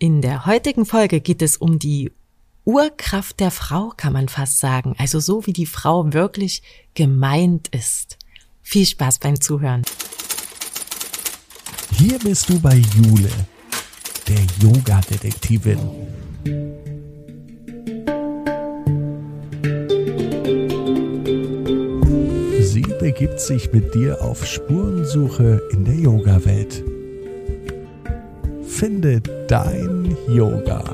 In der heutigen Folge geht es um die Urkraft der Frau, kann man fast sagen. Also so wie die Frau wirklich gemeint ist. Viel Spaß beim Zuhören. Hier bist du bei Jule, der Yoga-Detektivin. Sie begibt sich mit dir auf Spurensuche in der Yoga-Welt. Finde dein Yoga.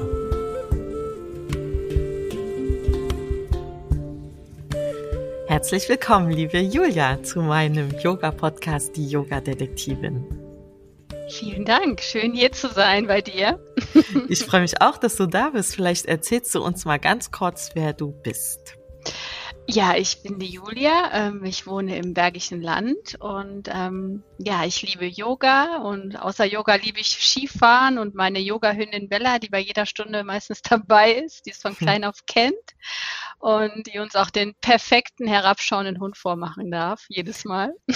Herzlich willkommen, liebe Julia, zu meinem Yoga-Podcast, die Yoga-Detektivin. Vielen Dank. Schön hier zu sein bei dir. ich freue mich auch, dass du da bist. Vielleicht erzählst du uns mal ganz kurz, wer du bist. Ja, ich bin die Julia. Ähm, ich wohne im Bergischen Land und ähm, ja, ich liebe Yoga und außer Yoga liebe ich Skifahren und meine Yoga-Hündin Bella, die bei jeder Stunde meistens dabei ist, die es von hm. klein auf kennt und die uns auch den perfekten herabschauenden Hund vormachen darf, jedes Mal.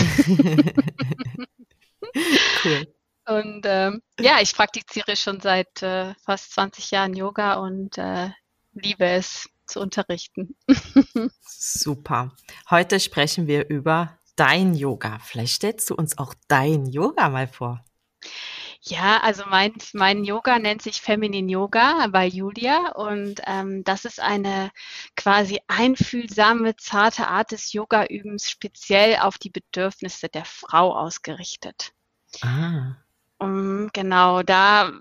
cool. Und ähm, ja, ich praktiziere schon seit äh, fast 20 Jahren Yoga und äh, liebe es zu unterrichten. Super. Heute sprechen wir über dein Yoga. Vielleicht stellst du uns auch dein Yoga mal vor. Ja, also mein, mein Yoga nennt sich Feminin Yoga bei Julia und ähm, das ist eine quasi einfühlsame, zarte Art des Yoga-Übens, speziell auf die Bedürfnisse der Frau ausgerichtet. Ah. Um, genau, da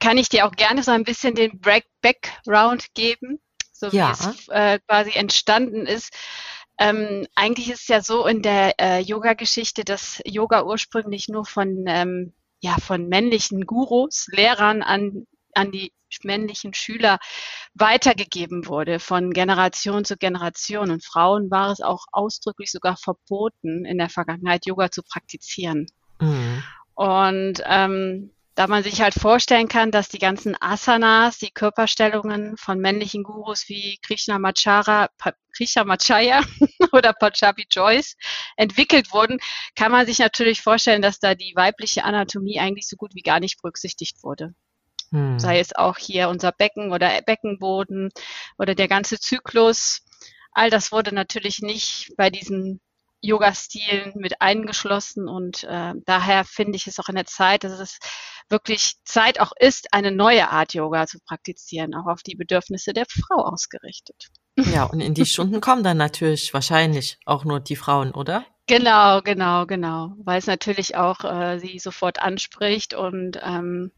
kann ich dir auch gerne so ein bisschen den Background geben so ja. wie es äh, quasi entstanden ist. Ähm, eigentlich ist es ja so in der äh, Yoga-Geschichte, dass Yoga ursprünglich nur von, ähm, ja, von männlichen Gurus, Lehrern an, an die männlichen Schüler weitergegeben wurde, von Generation zu Generation. Und Frauen war es auch ausdrücklich sogar verboten, in der Vergangenheit Yoga zu praktizieren. Mhm. Und ähm, da man sich halt vorstellen kann, dass die ganzen Asanas, die Körperstellungen von männlichen Gurus wie Krishna Machara, Krishna Machaya oder Pachabi Joyce entwickelt wurden, kann man sich natürlich vorstellen, dass da die weibliche Anatomie eigentlich so gut wie gar nicht berücksichtigt wurde. Hm. Sei es auch hier unser Becken oder Beckenboden oder der ganze Zyklus. All das wurde natürlich nicht bei diesen Yoga-Stilen mit eingeschlossen und äh, daher finde ich es auch in der Zeit, dass es wirklich Zeit auch ist, eine neue Art Yoga zu praktizieren, auch auf die Bedürfnisse der Frau ausgerichtet. Ja, und in die Stunden kommen dann natürlich wahrscheinlich auch nur die Frauen, oder? Genau, genau, genau, weil es natürlich auch äh, sie sofort anspricht und ähm,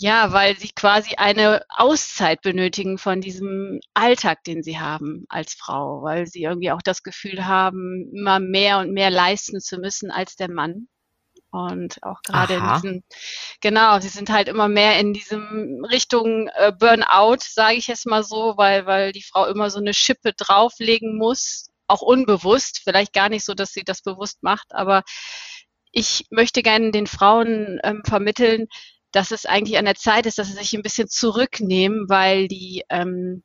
ja, weil sie quasi eine Auszeit benötigen von diesem Alltag, den sie haben als Frau, weil sie irgendwie auch das Gefühl haben, immer mehr und mehr leisten zu müssen als der Mann. Und auch gerade in diesem, genau, sie sind halt immer mehr in diesem Richtung äh, Burnout, sage ich jetzt mal so, weil, weil die Frau immer so eine Schippe drauflegen muss, auch unbewusst, vielleicht gar nicht so, dass sie das bewusst macht, aber ich möchte gerne den Frauen ähm, vermitteln, dass es eigentlich an der Zeit ist, dass sie sich ein bisschen zurücknehmen, weil die ähm,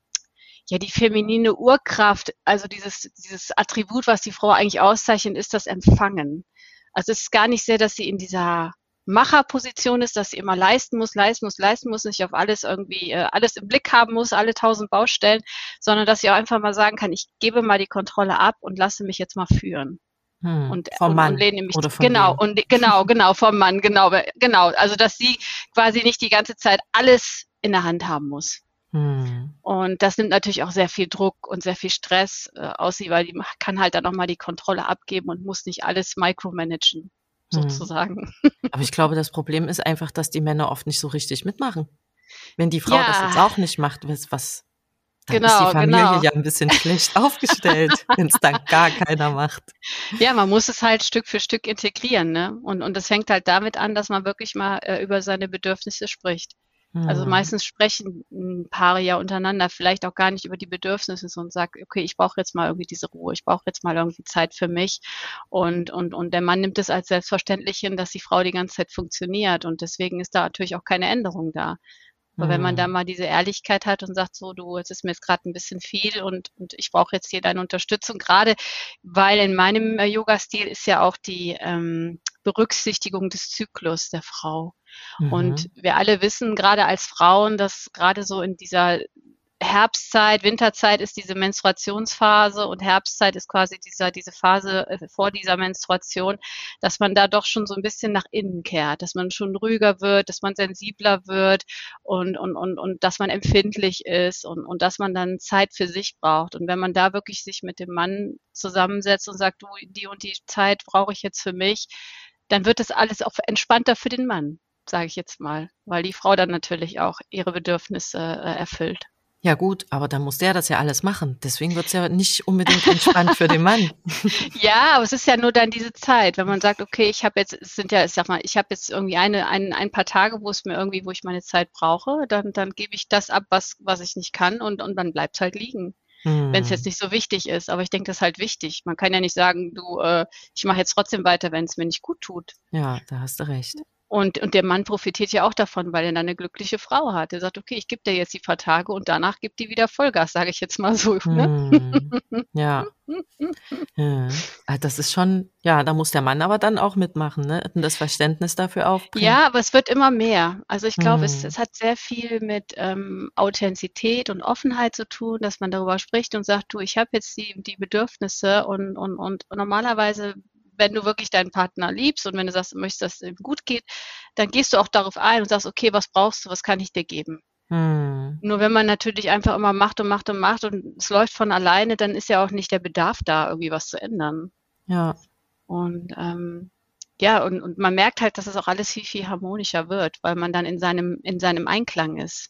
ja die feminine Urkraft, also dieses dieses Attribut, was die Frau eigentlich auszeichnet, ist das Empfangen. Also es ist gar nicht sehr, dass sie in dieser Macherposition ist, dass sie immer leisten muss, leisten muss, leisten muss, nicht auf alles irgendwie äh, alles im Blick haben muss, alle tausend Baustellen, sondern dass sie auch einfach mal sagen kann, ich gebe mal die Kontrolle ab und lasse mich jetzt mal führen. Hm, und, vom und, Mann. Und lehne mich, oder von genau, und genau, genau, vom Mann, genau, genau. Also dass sie quasi nicht die ganze Zeit alles in der Hand haben muss. Hm. Und das nimmt natürlich auch sehr viel Druck und sehr viel Stress äh, aus sie, weil die kann halt dann nochmal die Kontrolle abgeben und muss nicht alles micromanagen, hm. sozusagen. Aber ich glaube, das Problem ist einfach, dass die Männer oft nicht so richtig mitmachen. Wenn die Frau ja. das jetzt auch nicht macht, was dann genau, ist die Familie genau. ja ein bisschen schlecht aufgestellt, wenn es dann gar keiner macht. Ja, man muss es halt Stück für Stück integrieren, ne? Und, und das fängt halt damit an, dass man wirklich mal äh, über seine Bedürfnisse spricht. Mhm. Also hm. meistens sprechen Paare ja untereinander vielleicht auch gar nicht über die Bedürfnisse und sagt, okay, ich brauche jetzt mal irgendwie diese Ruhe, ich brauche jetzt mal irgendwie Zeit für mich. Und, und, und der Mann nimmt es als selbstverständlich hin, dass die Frau die ganze Zeit funktioniert. Und deswegen ist da natürlich auch keine Änderung da. Aber wenn man da mhm. mal diese Ehrlichkeit hat und sagt, so, du, es ist mir jetzt gerade ein bisschen viel und, und ich brauche jetzt hier deine Unterstützung, gerade weil in meinem äh, Yoga-Stil ist ja auch die, ähm, Berücksichtigung des Zyklus der Frau. Mhm. Und wir alle wissen, gerade als Frauen, dass gerade so in dieser Herbstzeit, Winterzeit ist diese Menstruationsphase und Herbstzeit ist quasi dieser, diese Phase äh, vor dieser Menstruation, dass man da doch schon so ein bisschen nach innen kehrt, dass man schon ruhiger wird, dass man sensibler wird und, und, und, und dass man empfindlich ist und, und dass man dann Zeit für sich braucht. Und wenn man da wirklich sich mit dem Mann zusammensetzt und sagt, du, die und die Zeit brauche ich jetzt für mich, dann wird das alles auch entspannter für den Mann, sage ich jetzt mal, weil die Frau dann natürlich auch ihre Bedürfnisse äh, erfüllt. Ja gut, aber dann muss der das ja alles machen. Deswegen wird's ja nicht unbedingt entspannt für den Mann. ja, aber es ist ja nur dann diese Zeit, wenn man sagt, okay, ich habe jetzt, es sind ja, ich sag mal, ich habe jetzt irgendwie eine, ein, ein paar Tage, wo es mir irgendwie, wo ich meine Zeit brauche, dann, dann gebe ich das ab, was, was ich nicht kann und, und dann bleibt's halt liegen. Hm. Wenn es jetzt nicht so wichtig ist, aber ich denke, das ist halt wichtig. Man kann ja nicht sagen, du, äh, ich mache jetzt trotzdem weiter, wenn es mir nicht gut tut. Ja, da hast du recht. Und, und der Mann profitiert ja auch davon, weil er dann eine glückliche Frau hat. Er sagt, okay, ich gebe dir jetzt die paar Tage und danach gibt die wieder Vollgas, sage ich jetzt mal so. Ne? Hm, ja. ja. Ah, das ist schon, ja, da muss der Mann aber dann auch mitmachen, ne? Und das Verständnis dafür aufbringen. Ja, aber es wird immer mehr. Also ich glaube, hm. es, es hat sehr viel mit ähm, Authentizität und Offenheit zu tun, dass man darüber spricht und sagt, du, ich habe jetzt die, die Bedürfnisse und, und, und normalerweise wenn du wirklich deinen Partner liebst und wenn du sagst, du möchtest, dass es ihm gut geht, dann gehst du auch darauf ein und sagst, okay, was brauchst du, was kann ich dir geben? Hm. Nur wenn man natürlich einfach immer macht und macht und macht und es läuft von alleine, dann ist ja auch nicht der Bedarf da, irgendwie was zu ändern. Ja. Und ähm, ja, und, und man merkt halt, dass es auch alles viel, viel harmonischer wird, weil man dann in seinem, in seinem Einklang ist.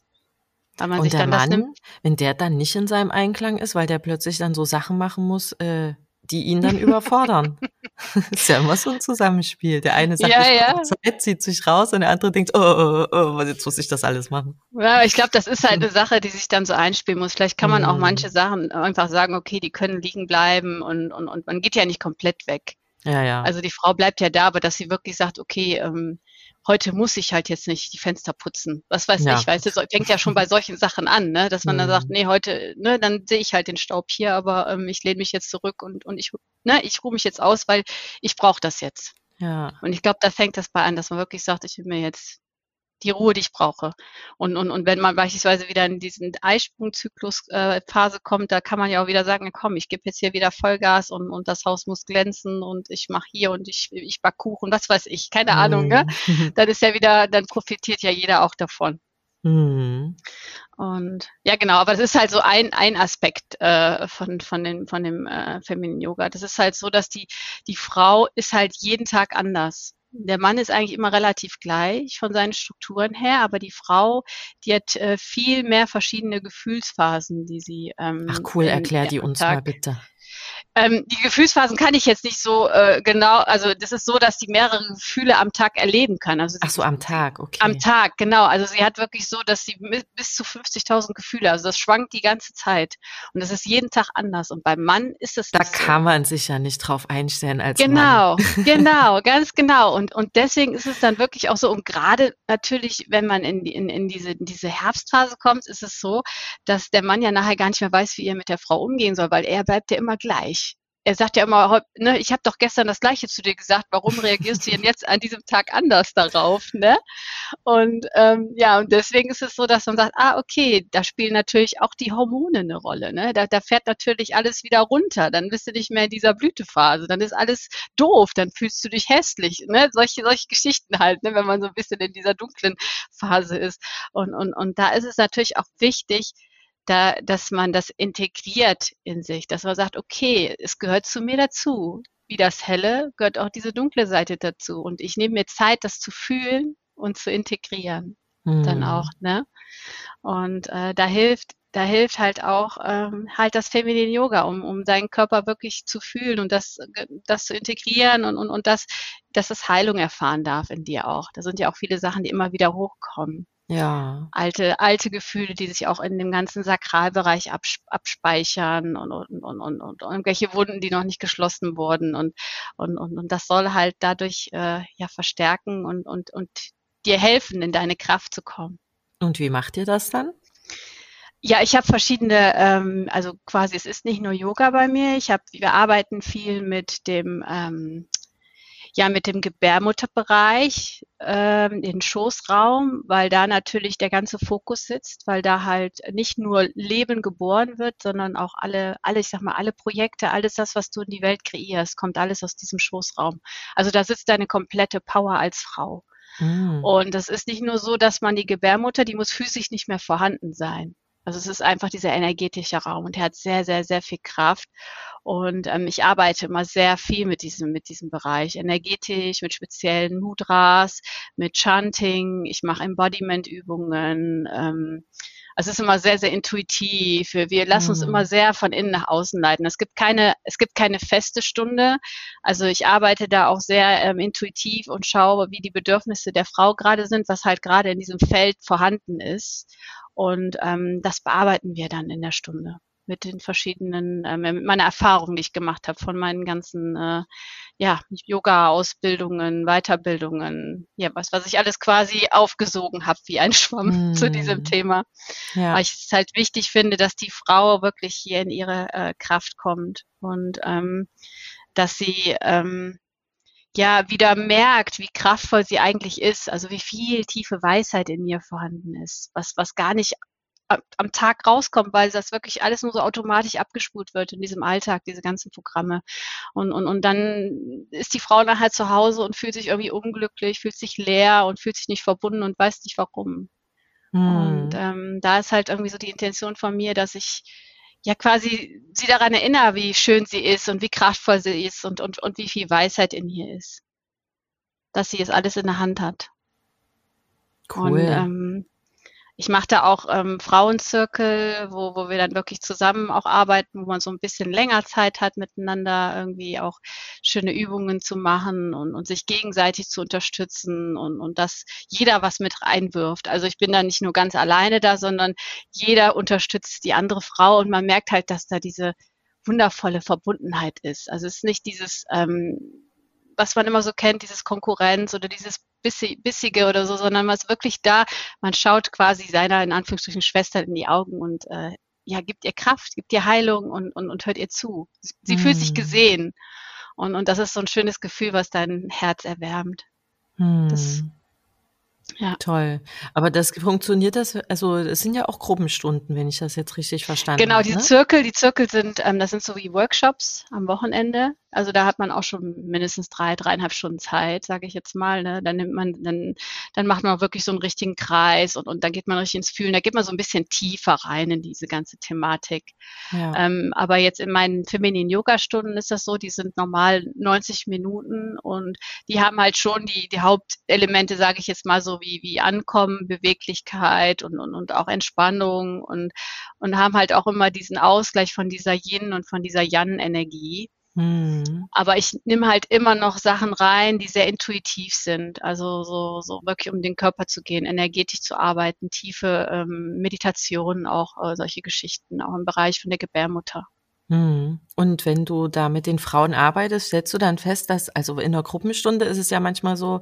Weil man und sich der dann Mann, wenn der dann nicht in seinem Einklang ist, weil der plötzlich dann so Sachen machen muss, äh, die ihn dann überfordern. ist ja immer so ein Zusammenspiel. Der eine sagt, ja, ich ja. Zeit, zieht sich raus und der andere denkt, oh, oh, oh, oh jetzt muss ich das alles machen. Ja, ich glaube, das ist halt eine Sache, die sich dann so einspielen muss. Vielleicht kann man auch mhm. manche Sachen einfach sagen, okay, die können liegen bleiben und, und, und man geht ja nicht komplett weg. Ja, ja. Also die Frau bleibt ja da, aber dass sie wirklich sagt, okay, ähm, heute muss ich halt jetzt nicht die Fenster putzen. Was weiß ja. ich, weißt du, so, fängt ja schon bei solchen Sachen an, ne? dass man mhm. dann sagt, mhm. nee, heute, ne, dann sehe ich halt den Staub hier, aber ähm, ich lehne mich jetzt zurück und, und ich, ne, ich ruhe mich jetzt aus, weil ich brauche das jetzt. Ja. Und ich glaube, da fängt das bei an, dass man wirklich sagt, ich will mir jetzt die Ruhe, die ich brauche. Und, und, und wenn man beispielsweise wieder in diesen Eisprungzyklus-Phase äh, kommt, da kann man ja auch wieder sagen, komm, ich gebe jetzt hier wieder Vollgas und, und das Haus muss glänzen und ich mache hier und ich, ich back Kuchen, was weiß ich, keine mhm. Ahnung. Ne? Dann ist ja wieder, dann profitiert ja jeder auch davon. Mhm. Und ja, genau, aber das ist halt so ein, ein Aspekt äh, von, von, den, von dem äh, Feminine Yoga. Das ist halt so, dass die, die Frau ist halt jeden Tag anders der Mann ist eigentlich immer relativ gleich von seinen Strukturen her, aber die Frau, die hat äh, viel mehr verschiedene Gefühlsphasen, die sie. Ähm, Ach cool, erklär die uns Tag. mal bitte. Ähm, die Gefühlsphasen kann ich jetzt nicht so äh, genau, also das ist so, dass sie mehrere Gefühle am Tag erleben kann. Also Ach so, am Tag, okay. Am Tag, genau. Also sie hat wirklich so, dass sie bis zu 50.000 Gefühle, also das schwankt die ganze Zeit. Und das ist jeden Tag anders. Und beim Mann ist es Da kann so. man sich ja nicht drauf einstellen als genau, Mann. Genau, genau, ganz genau. Und, und deswegen ist es dann wirklich auch so, und gerade natürlich, wenn man in, in, in, diese, in diese Herbstphase kommt, ist es so, dass der Mann ja nachher gar nicht mehr weiß, wie er mit der Frau umgehen soll, weil er bleibt ja immer gleich er sagt ja immer, ne, ich habe doch gestern das Gleiche zu dir gesagt, warum reagierst du denn jetzt an diesem Tag anders darauf, ne? Und ähm, ja, und deswegen ist es so, dass man sagt, ah, okay, da spielen natürlich auch die Hormone eine Rolle, ne? Da, da fährt natürlich alles wieder runter, dann bist du nicht mehr in dieser Blütephase, dann ist alles doof, dann fühlst du dich hässlich, ne? Solche, solche Geschichten halt, ne? wenn man so ein bisschen in dieser dunklen Phase ist. Und, und, und da ist es natürlich auch wichtig, da, dass man das integriert in sich, dass man sagt, okay, es gehört zu mir dazu. Wie das Helle gehört auch diese dunkle Seite dazu. Und ich nehme mir Zeit, das zu fühlen und zu integrieren. Mhm. Dann auch, ne? Und äh, da hilft, da hilft halt auch ähm, halt das Feminine Yoga, um, um deinen Körper wirklich zu fühlen und das, das zu integrieren und, und, und das, dass es Heilung erfahren darf in dir auch. Da sind ja auch viele Sachen, die immer wieder hochkommen. Ja. Alte, alte Gefühle, die sich auch in dem ganzen Sakralbereich abspeichern und, und, und, und, und irgendwelche Wunden, die noch nicht geschlossen wurden. Und, und, und, und das soll halt dadurch äh, ja verstärken und, und, und dir helfen, in deine Kraft zu kommen. Und wie macht ihr das dann? Ja, ich habe verschiedene, ähm, also quasi, es ist nicht nur Yoga bei mir. Ich habe, wir arbeiten viel mit dem ähm, ja mit dem Gebärmutterbereich, ähm, den Schoßraum, weil da natürlich der ganze Fokus sitzt, weil da halt nicht nur Leben geboren wird, sondern auch alle, alle, ich sag mal, alle Projekte, alles das, was du in die Welt kreierst, kommt alles aus diesem Schoßraum. Also da sitzt deine komplette Power als Frau. Mhm. Und es ist nicht nur so, dass man die Gebärmutter, die muss physisch nicht mehr vorhanden sein. Also es ist einfach dieser energetische Raum und er hat sehr, sehr, sehr viel Kraft. Und ähm, ich arbeite immer sehr viel mit diesem, mit diesem Bereich. Energetisch, mit speziellen Mudras, mit Chanting. Ich mache Embodiment-Übungen. Ähm, es ist immer sehr, sehr intuitiv. Wir lassen uns immer mhm. sehr von innen nach außen leiten. Es gibt keine, es gibt keine feste Stunde. Also ich arbeite da auch sehr ähm, intuitiv und schaue, wie die Bedürfnisse der Frau gerade sind, was halt gerade in diesem Feld vorhanden ist. Und ähm, das bearbeiten wir dann in der Stunde mit den verschiedenen, äh, mit meiner Erfahrung, die ich gemacht habe, von meinen ganzen äh, ja, Yoga-Ausbildungen, Weiterbildungen, ja, was, was ich alles quasi aufgesogen habe wie ein Schwamm mm. zu diesem Thema. Ja. Weil ich es halt wichtig finde, dass die Frau wirklich hier in ihre äh, Kraft kommt und ähm, dass sie ähm, ja wieder merkt, wie kraftvoll sie eigentlich ist, also wie viel tiefe Weisheit in ihr vorhanden ist, was, was gar nicht am Tag rauskommt, weil das wirklich alles nur so automatisch abgespult wird in diesem Alltag, diese ganzen Programme. Und, und, und dann ist die Frau dann halt zu Hause und fühlt sich irgendwie unglücklich, fühlt sich leer und fühlt sich nicht verbunden und weiß nicht warum. Hm. Und ähm, da ist halt irgendwie so die Intention von mir, dass ich ja quasi sie daran erinnere, wie schön sie ist und wie kraftvoll sie ist und, und, und wie viel Weisheit in ihr ist. Dass sie es alles in der Hand hat. Cool. Und ähm, ich mache da auch ähm, Frauenzirkel, wo, wo wir dann wirklich zusammen auch arbeiten, wo man so ein bisschen länger Zeit hat, miteinander irgendwie auch schöne Übungen zu machen und, und sich gegenseitig zu unterstützen und, und dass jeder was mit reinwirft. Also ich bin da nicht nur ganz alleine da, sondern jeder unterstützt die andere Frau und man merkt halt, dass da diese wundervolle Verbundenheit ist. Also es ist nicht dieses ähm, was man immer so kennt, dieses Konkurrenz oder dieses Bissige oder so, sondern man ist wirklich da, man schaut quasi seiner, in Anführungsstrichen, Schwester in die Augen und äh, ja, gibt ihr Kraft, gibt ihr Heilung und, und, und hört ihr zu. Sie mm. fühlt sich mm. gesehen. Und, und das ist so ein schönes Gefühl, was dein Herz erwärmt. Mm. Das ja. Toll. Aber das funktioniert das, also es sind ja auch Gruppenstunden, wenn ich das jetzt richtig verstanden genau, habe. Genau, die ne? Zirkel, die Zirkel sind, ähm, das sind so wie Workshops am Wochenende. Also da hat man auch schon mindestens drei, dreieinhalb Stunden Zeit, sage ich jetzt mal. Ne? Dann nimmt man, dann, dann macht man wirklich so einen richtigen Kreis und, und dann geht man richtig ins Fühlen. Da geht man so ein bisschen tiefer rein in diese ganze Thematik. Ja. Ähm, aber jetzt in meinen femininen Yoga-Stunden ist das so, die sind normal 90 Minuten und die haben halt schon die, die Hauptelemente, sage ich jetzt mal so, wie, wie Ankommen, Beweglichkeit und, und, und auch Entspannung und, und haben halt auch immer diesen Ausgleich von dieser Yin und von dieser Yan-Energie. Hm. Aber ich nehme halt immer noch Sachen rein, die sehr intuitiv sind. Also so, so wirklich um den Körper zu gehen, energetisch zu arbeiten, tiefe ähm, Meditationen, auch äh, solche Geschichten, auch im Bereich von der Gebärmutter. Hm. Und wenn du da mit den Frauen arbeitest, stellst du dann fest, dass, also in der Gruppenstunde ist es ja manchmal so,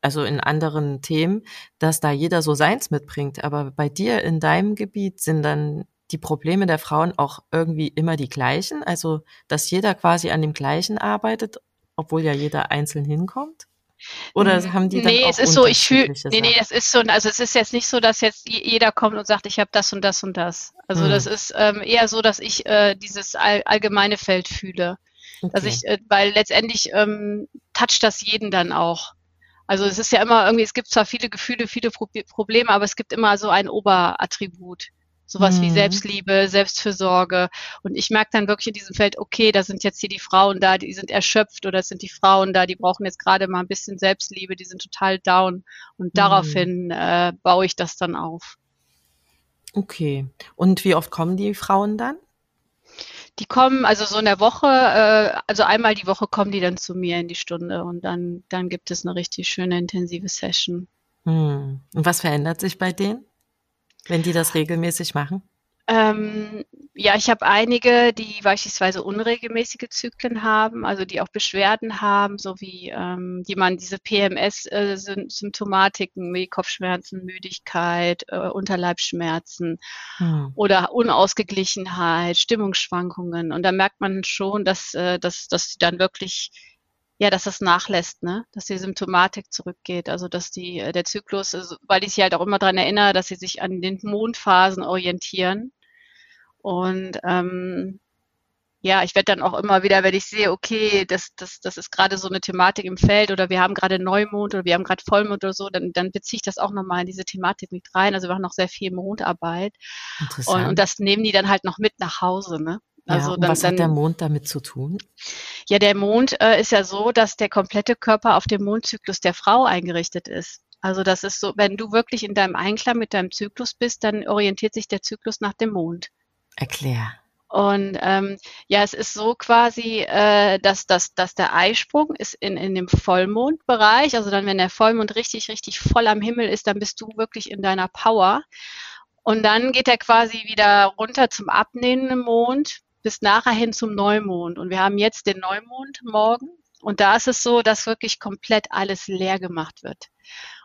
also in anderen Themen, dass da jeder so seins mitbringt. Aber bei dir in deinem Gebiet sind dann die Probleme der Frauen auch irgendwie immer die gleichen? Also, dass jeder quasi an dem gleichen arbeitet, obwohl ja jeder einzeln hinkommt? Oder haben die dann nee, auch es ist so, ich fühle, nee, nee, das ist so, also es ist jetzt nicht so, dass jetzt jeder kommt und sagt, ich habe das und das und das. Also hm. das ist ähm, eher so, dass ich äh, dieses all, allgemeine Feld fühle. Okay. Dass ich, äh, weil letztendlich ähm, toucht das jeden dann auch. Also es ist ja immer irgendwie, es gibt zwar viele Gefühle, viele Pro Probleme, aber es gibt immer so ein Oberattribut. Sowas mhm. wie Selbstliebe, Selbstfürsorge. Und ich merke dann wirklich in diesem Feld, okay, da sind jetzt hier die Frauen da, die sind erschöpft oder es sind die Frauen da, die brauchen jetzt gerade mal ein bisschen Selbstliebe, die sind total down. Und mhm. daraufhin äh, baue ich das dann auf. Okay. Und wie oft kommen die Frauen dann? Die kommen also so in der Woche, äh, also einmal die Woche kommen die dann zu mir in die Stunde und dann, dann gibt es eine richtig schöne intensive Session. Hm. Und was verändert sich bei denen? wenn die das regelmäßig machen? Ähm, ja, ich habe einige, die beispielsweise unregelmäßige Zyklen haben, also die auch Beschwerden haben, sowie ähm, die man diese PMS-Symptomatiken wie Kopfschmerzen, Müdigkeit, äh, Unterleibsschmerzen hm. oder Unausgeglichenheit, Stimmungsschwankungen. Und da merkt man schon, dass, äh, dass, dass sie dann wirklich ja, dass das nachlässt, ne? dass die Symptomatik zurückgeht. Also dass die, äh, der Zyklus, also, weil ich sie halt auch immer daran erinnere, dass sie sich an den Mondphasen orientieren. Und ähm, ja, ich werde dann auch immer wieder, wenn ich sehe, okay, das, das, das ist gerade so eine Thematik im Feld oder wir haben gerade Neumond oder wir haben gerade Vollmond oder so, dann, dann beziehe ich das auch nochmal in diese Thematik mit rein. Also wir machen noch sehr viel Mondarbeit. Und, und das nehmen die dann halt noch mit nach Hause, ne? Also ja, dann, was hat der Mond damit zu tun? Ja, der Mond äh, ist ja so, dass der komplette Körper auf dem Mondzyklus der Frau eingerichtet ist. Also das ist so, wenn du wirklich in deinem Einklang mit deinem Zyklus bist, dann orientiert sich der Zyklus nach dem Mond. Erklär. Und ähm, ja, es ist so quasi, äh, dass, dass, dass der Eisprung ist in, in dem Vollmondbereich. Also dann, wenn der Vollmond richtig, richtig voll am Himmel ist, dann bist du wirklich in deiner Power. Und dann geht er quasi wieder runter zum abnehmenden Mond bis nachher hin zum Neumond. Und wir haben jetzt den Neumond morgen. Und da ist es so, dass wirklich komplett alles leer gemacht wird.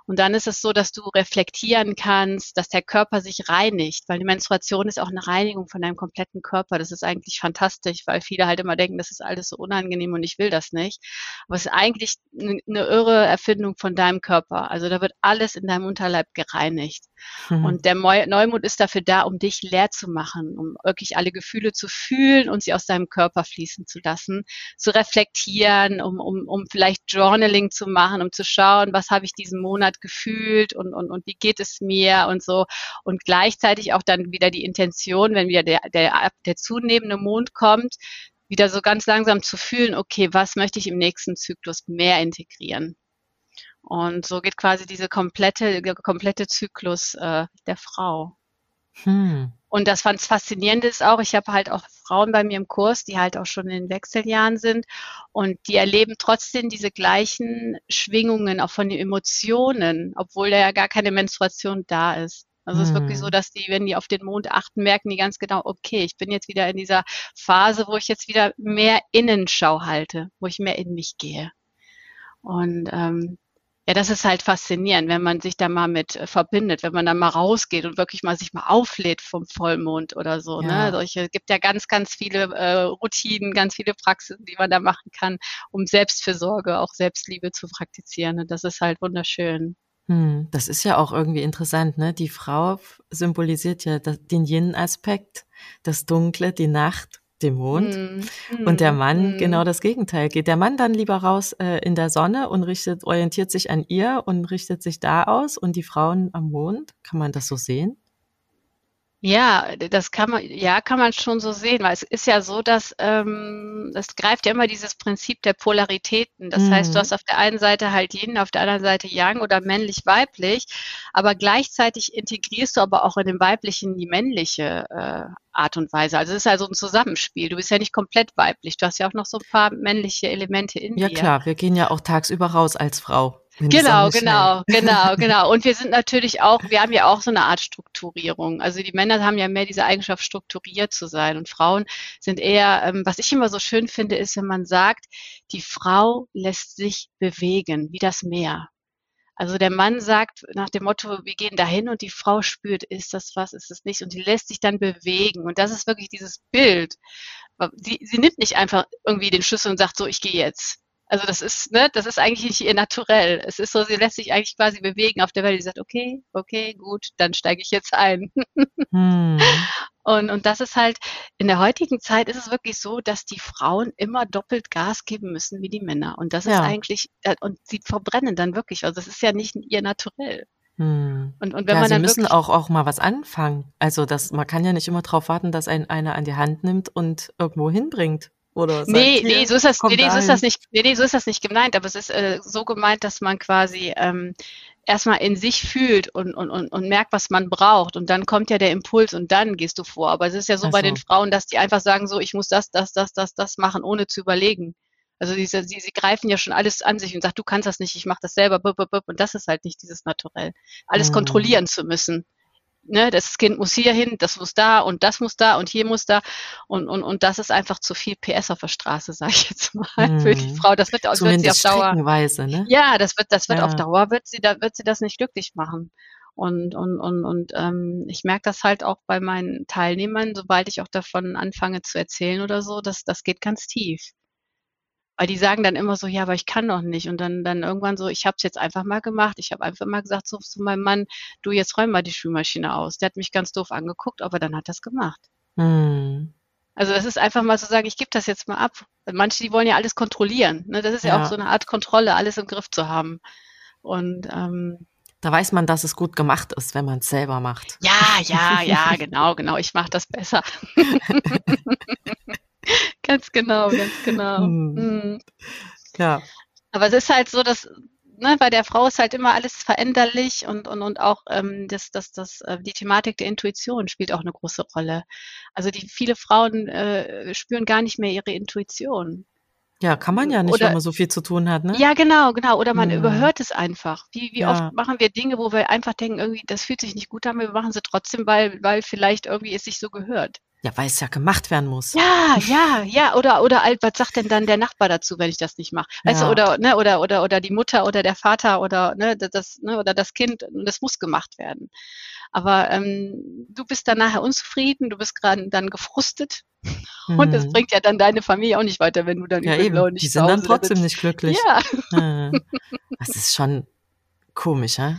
Und dann ist es so, dass du reflektieren kannst, dass der Körper sich reinigt, weil die Menstruation ist auch eine Reinigung von deinem kompletten Körper. Das ist eigentlich fantastisch, weil viele halt immer denken, das ist alles so unangenehm und ich will das nicht. Aber es ist eigentlich eine irre Erfindung von deinem Körper. Also da wird alles in deinem Unterleib gereinigt. Mhm. Und der Neumond ist dafür da, um dich leer zu machen, um wirklich alle Gefühle zu fühlen und sie aus deinem Körper fließen zu lassen, zu reflektieren, um, um, um vielleicht Journaling zu machen, um zu schauen, was habe ich diesen Monat gefühlt und, und, und wie geht es mir und so. Und gleichzeitig auch dann wieder die Intention, wenn wieder der, der, der zunehmende Mond kommt, wieder so ganz langsam zu fühlen, okay, was möchte ich im nächsten Zyklus mehr integrieren? Und so geht quasi diese komplette, der komplette Zyklus äh, der Frau. Hm. Und das fand faszinierend ist auch, ich habe halt auch Frauen bei mir im Kurs, die halt auch schon in den Wechseljahren sind und die erleben trotzdem diese gleichen Schwingungen auch von den Emotionen, obwohl da ja gar keine Menstruation da ist. Also es ist wirklich so, hm. dass die, wenn die auf den Mond achten, merken die ganz genau, okay, ich bin jetzt wieder in dieser Phase, wo ich jetzt wieder mehr Innenschau halte, wo ich mehr in mich gehe. Und ähm, ja, das ist halt faszinierend, wenn man sich da mal mit äh, verbindet, wenn man da mal rausgeht und wirklich mal sich mal auflädt vom Vollmond oder so. Ne? Ja. Ne? Solche gibt ja ganz, ganz viele äh, Routinen, ganz viele Praxisen, die man da machen kann, um Selbstfürsorge, auch Selbstliebe zu praktizieren. Und das ist halt wunderschön. Hm, das ist ja auch irgendwie interessant, ne? Die Frau symbolisiert ja den Yin-Aspekt, das Dunkle, die Nacht dem Mond. Mm, und der Mann mm. genau das Gegenteil. Geht der Mann dann lieber raus äh, in der Sonne und richtet, orientiert sich an ihr und richtet sich da aus und die Frauen am Mond? Kann man das so sehen? Ja, das kann man, ja, kann man schon so sehen, weil es ist ja so, dass ähm, es greift ja immer dieses Prinzip der Polaritäten. Das mhm. heißt, du mhm. hast auf der einen Seite halt Yin, auf der anderen Seite Yang oder männlich-weiblich, aber gleichzeitig integrierst du aber auch in dem Weiblichen die männliche äh, Art und Weise. Also es ist also ein Zusammenspiel. Du bist ja nicht komplett weiblich. Du hast ja auch noch so ein paar männliche Elemente in ja, dir. Ja klar, wir gehen ja auch tagsüber raus als Frau. Genau, genau, genau, genau. Und wir sind natürlich auch, wir haben ja auch so eine Art Strukturierung. Also die Männer haben ja mehr diese Eigenschaft, strukturiert zu sein. Und Frauen sind eher, ähm, was ich immer so schön finde, ist, wenn man sagt, die Frau lässt sich bewegen, wie das Meer. Also der Mann sagt nach dem Motto, wir gehen dahin und die Frau spürt, ist das was, ist es nicht? Und die lässt sich dann bewegen. Und das ist wirklich dieses Bild. Sie, sie nimmt nicht einfach irgendwie den Schlüssel und sagt so, ich gehe jetzt also das ist, ne, das ist eigentlich nicht ihr Naturell. Es ist so, sie lässt sich eigentlich quasi bewegen auf der Welt. Sie sagt, okay, okay, gut, dann steige ich jetzt ein. Hm. Und, und das ist halt, in der heutigen Zeit ist es wirklich so, dass die Frauen immer doppelt Gas geben müssen wie die Männer. Und das ist ja. eigentlich, äh, und sie verbrennen dann wirklich. Also das ist ja nicht ihr Naturell. Hm. Und, und wenn ja, man sie müssen auch, auch mal was anfangen. Also das, man kann ja nicht immer darauf warten, dass ein einer an die Hand nimmt und irgendwo hinbringt. Oder nee, nee, so ist das, nee, nee, so ist das nicht, nee, nee, so ist das nicht gemeint, aber es ist äh, so gemeint, dass man quasi ähm, erstmal in sich fühlt und, und, und, und merkt, was man braucht. Und dann kommt ja der Impuls und dann gehst du vor. Aber es ist ja so, so. bei den Frauen, dass die einfach sagen, so, ich muss das, das, das, das, das machen, ohne zu überlegen. Also diese, sie, sie greifen ja schon alles an sich und sagen, du kannst das nicht, ich mache das selber, bup, bup, bup. und das ist halt nicht dieses Naturell. Alles mhm. kontrollieren zu müssen ne, das Kind muss hier hin, das muss da und das muss da und hier muss da und, und, und das ist einfach zu viel PS auf der Straße, sage ich jetzt mal, mhm. für die Frau. Das wird, das wird sie auf Dauer. Ne? Ja, das wird, das wird ja. auf Dauer wird sie, da wird sie das nicht glücklich machen. Und, und, und, und ähm, ich merke das halt auch bei meinen Teilnehmern, sobald ich auch davon anfange zu erzählen oder so, dass das geht ganz tief. Weil die sagen dann immer so, ja, aber ich kann doch nicht. Und dann, dann irgendwann so, ich habe es jetzt einfach mal gemacht. Ich habe einfach mal gesagt so zu meinem Mann, du, jetzt räum mal die Spülmaschine aus. Der hat mich ganz doof angeguckt, aber dann hat das gemacht. Hm. Also das ist einfach mal zu so sagen, ich gebe das jetzt mal ab. Manche, die wollen ja alles kontrollieren. Ne? Das ist ja. ja. auch so eine Art Kontrolle, alles im Griff zu haben. Und ähm, da weiß man, dass es gut gemacht ist, wenn man es selber macht. Ja, ja, ja, genau, genau. Ich mache das besser. ganz genau, ganz genau. Hm. Mhm. Ja. Aber es ist halt so, dass ne, bei der Frau ist halt immer alles veränderlich und, und, und auch ähm, das, das, das, äh, die Thematik der Intuition spielt auch eine große Rolle. Also die viele Frauen äh, spüren gar nicht mehr ihre Intuition. Ja, kann man ja nicht, Oder, wenn man so viel zu tun hat, ne? Ja, genau, genau. Oder man mhm. überhört es einfach. Wie, wie ja. oft machen wir Dinge, wo wir einfach denken, irgendwie, das fühlt sich nicht gut an, wir machen sie trotzdem, weil, weil vielleicht irgendwie es sich so gehört. Ja, weil es ja gemacht werden muss. Ja, ja, ja. Oder, oder was sagt denn dann der Nachbar dazu, wenn ich das nicht mache? Weißt ja. du, oder, ne, oder, oder, oder die Mutter oder der Vater oder, ne, das, ne, oder das Kind, das muss gemacht werden. Aber ähm, du bist dann nachher unzufrieden, du bist gerade dann gefrustet. Mhm. Und das mhm. bringt ja dann deine Familie auch nicht weiter, wenn du dann ja, eben. nicht Die sind dann trotzdem nicht glücklich. Ja. Das ist schon komisch, hä?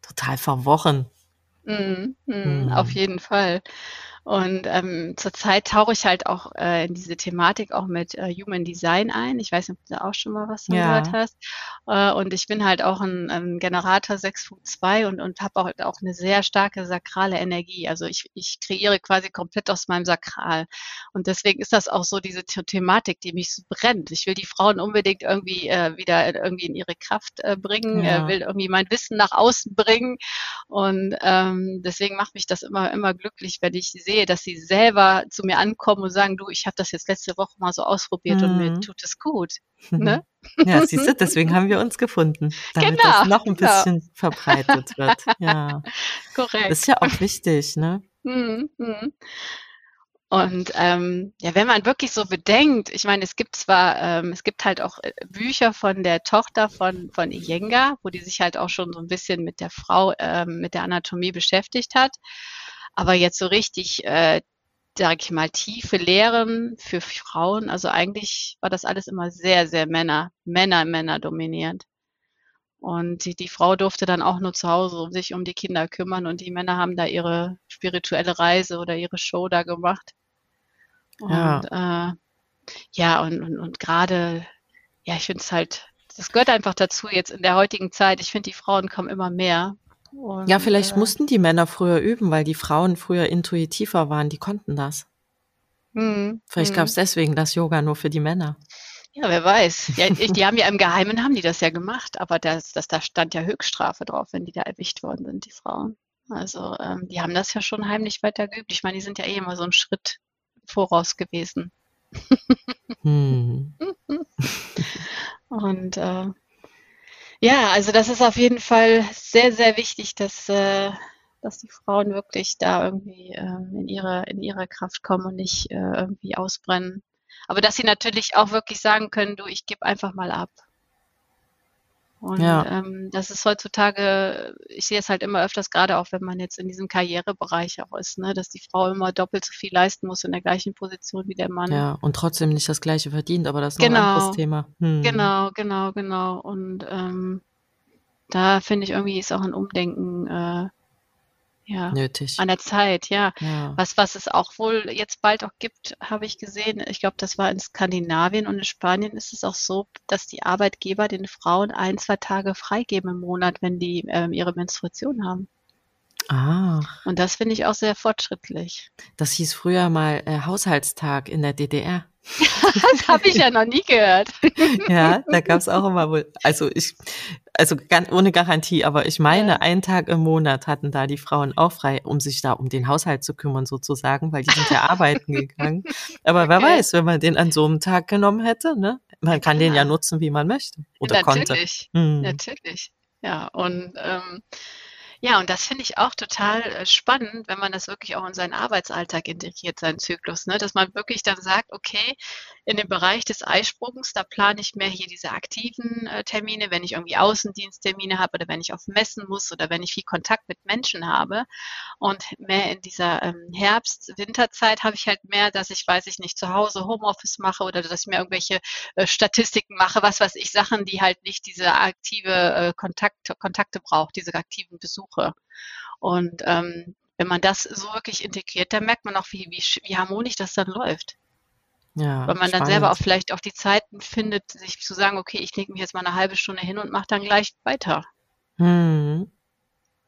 Total verworren. Mhm, mh, mhm. Auf jeden Fall. Und ähm, zurzeit tauche ich halt auch äh, in diese Thematik auch mit äh, Human Design ein. Ich weiß nicht, ob du da auch schon mal was ja. gehört hast. Äh, und ich bin halt auch ein, ein Generator 6.2 und, und habe auch, auch eine sehr starke sakrale Energie. Also ich, ich kreiere quasi komplett aus meinem Sakral. Und deswegen ist das auch so diese The Thematik, die mich so brennt. Ich will die Frauen unbedingt irgendwie äh, wieder irgendwie in ihre Kraft äh, bringen, ja. äh, will irgendwie mein Wissen nach außen bringen. Und ähm, deswegen macht mich das immer, immer glücklich, wenn ich sehe, sehe, dass sie selber zu mir ankommen und sagen, du, ich habe das jetzt letzte Woche mal so ausprobiert mhm. und mir mhm. tut es gut. Ne? Ja, siehst du, deswegen haben wir uns gefunden, damit genau, das noch ein genau. bisschen verbreitet wird. Ja. Korrekt. Das ist ja auch wichtig, ne? Mhm. Mhm. Und ähm, ja, wenn man wirklich so bedenkt, ich meine, es gibt zwar, ähm, es gibt halt auch äh, Bücher von der Tochter von, von Iyengar, wo die sich halt auch schon so ein bisschen mit der Frau, ähm, mit der Anatomie beschäftigt hat. Aber jetzt so richtig, äh, sage ich mal, tiefe Lehren für Frauen, also eigentlich war das alles immer sehr, sehr Männer, Männer, Männer dominierend. Und die, die Frau durfte dann auch nur zu Hause um sich um die Kinder kümmern und die Männer haben da ihre spirituelle Reise oder ihre Show da gemacht. Und ja, äh, ja und, und, und gerade, ja, ich finde es halt, das gehört einfach dazu jetzt in der heutigen Zeit. Ich finde, die Frauen kommen immer mehr. Und, ja, vielleicht äh, mussten die Männer früher üben, weil die Frauen früher intuitiver waren, die konnten das. Mh, vielleicht gab es deswegen das Yoga nur für die Männer. Ja, wer weiß. Ja, die haben ja im Geheimen haben die das ja gemacht, aber das, das, da stand ja Höchststrafe drauf, wenn die da erwischt worden sind, die Frauen. Also ähm, die haben das ja schon heimlich weiter geübt. Ich meine, die sind ja eh immer so einen Schritt voraus gewesen. Hm. Und äh, ja, also das ist auf jeden Fall sehr, sehr wichtig, dass, äh, dass die Frauen wirklich da irgendwie äh, in, ihre, in ihre Kraft kommen und nicht äh, irgendwie ausbrennen. Aber dass sie natürlich auch wirklich sagen können, du, ich gebe einfach mal ab. Und ja. ähm, das ist heutzutage, ich sehe es halt immer öfters, gerade auch wenn man jetzt in diesem Karrierebereich auch ist, ne, dass die Frau immer doppelt so viel leisten muss in der gleichen Position wie der Mann. Ja, und trotzdem nicht das gleiche verdient, aber das ist genau. ein anderes genau. Thema. Hm. Genau, genau, genau. Und ähm, da finde ich irgendwie ist auch ein Umdenken äh, ja, nötig. An der Zeit, ja. ja. Was, was es auch wohl jetzt bald auch gibt, habe ich gesehen. Ich glaube, das war in Skandinavien und in Spanien ist es auch so, dass die Arbeitgeber den Frauen ein, zwei Tage freigeben im Monat, wenn die ähm, ihre Menstruation haben. Ah. Und das finde ich auch sehr fortschrittlich. Das hieß früher mal äh, Haushaltstag in der DDR. Das habe ich ja noch nie gehört. ja, da gab es auch immer wohl, also ich, also ganz ohne Garantie, aber ich meine, ja. einen Tag im Monat hatten da die Frauen auch frei, um sich da um den Haushalt zu kümmern sozusagen, weil die sind ja arbeiten gegangen. Aber okay. wer weiß, wenn man den an so einem Tag genommen hätte, ne? Man kann ja. den ja nutzen, wie man möchte oder natürlich, konnte. Hm. Natürlich, ja. Und ähm, Ja, und das finde ich auch total äh, spannend, wenn man das wirklich auch in seinen Arbeitsalltag integriert, seinen Zyklus, ne? Dass man wirklich dann sagt, okay, in dem Bereich des Eisprungs, da plane ich mehr hier diese aktiven äh, Termine, wenn ich irgendwie Außendiensttermine habe oder wenn ich auf Messen muss oder wenn ich viel Kontakt mit Menschen habe. Und mehr in dieser ähm, Herbst-Winterzeit habe ich halt mehr, dass ich, weiß ich nicht, zu Hause Homeoffice mache oder dass ich mir irgendwelche äh, Statistiken mache, was weiß ich, Sachen, die halt nicht diese aktive äh, Kontakt, Kontakte braucht, diese aktiven Besuche Suche. Und ähm, wenn man das so wirklich integriert, dann merkt man auch, wie, wie, wie harmonisch das dann läuft. Ja, Weil man spannend. dann selber auch vielleicht auch die Zeiten findet, sich zu sagen, okay, ich lege mich jetzt mal eine halbe Stunde hin und mache dann gleich weiter. Mhm.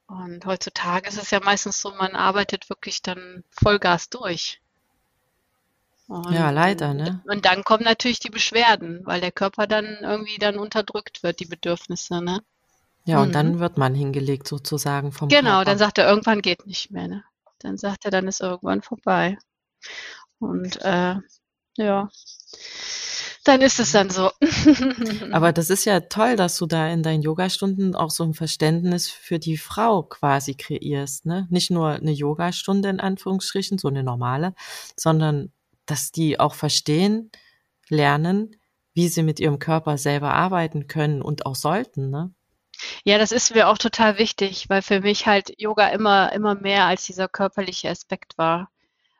Und heutzutage ist es ja meistens so, man arbeitet wirklich dann Vollgas durch. Und, ja, leider, ne? Und dann kommen natürlich die Beschwerden, weil der Körper dann irgendwie dann unterdrückt wird, die Bedürfnisse, ne? Ja, mhm. und dann wird man hingelegt sozusagen vom Genau, Körper. dann sagt er, irgendwann geht nicht mehr. Ne? Dann sagt er, dann ist irgendwann vorbei. Und äh, ja, dann ist es dann so. Aber das ist ja toll, dass du da in deinen Yogastunden auch so ein Verständnis für die Frau quasi kreierst. Ne? Nicht nur eine Yogastunde in Anführungsstrichen, so eine normale, sondern dass die auch verstehen, lernen, wie sie mit ihrem Körper selber arbeiten können und auch sollten. Ne? Ja, das ist mir auch total wichtig, weil für mich halt Yoga immer, immer mehr als dieser körperliche Aspekt war.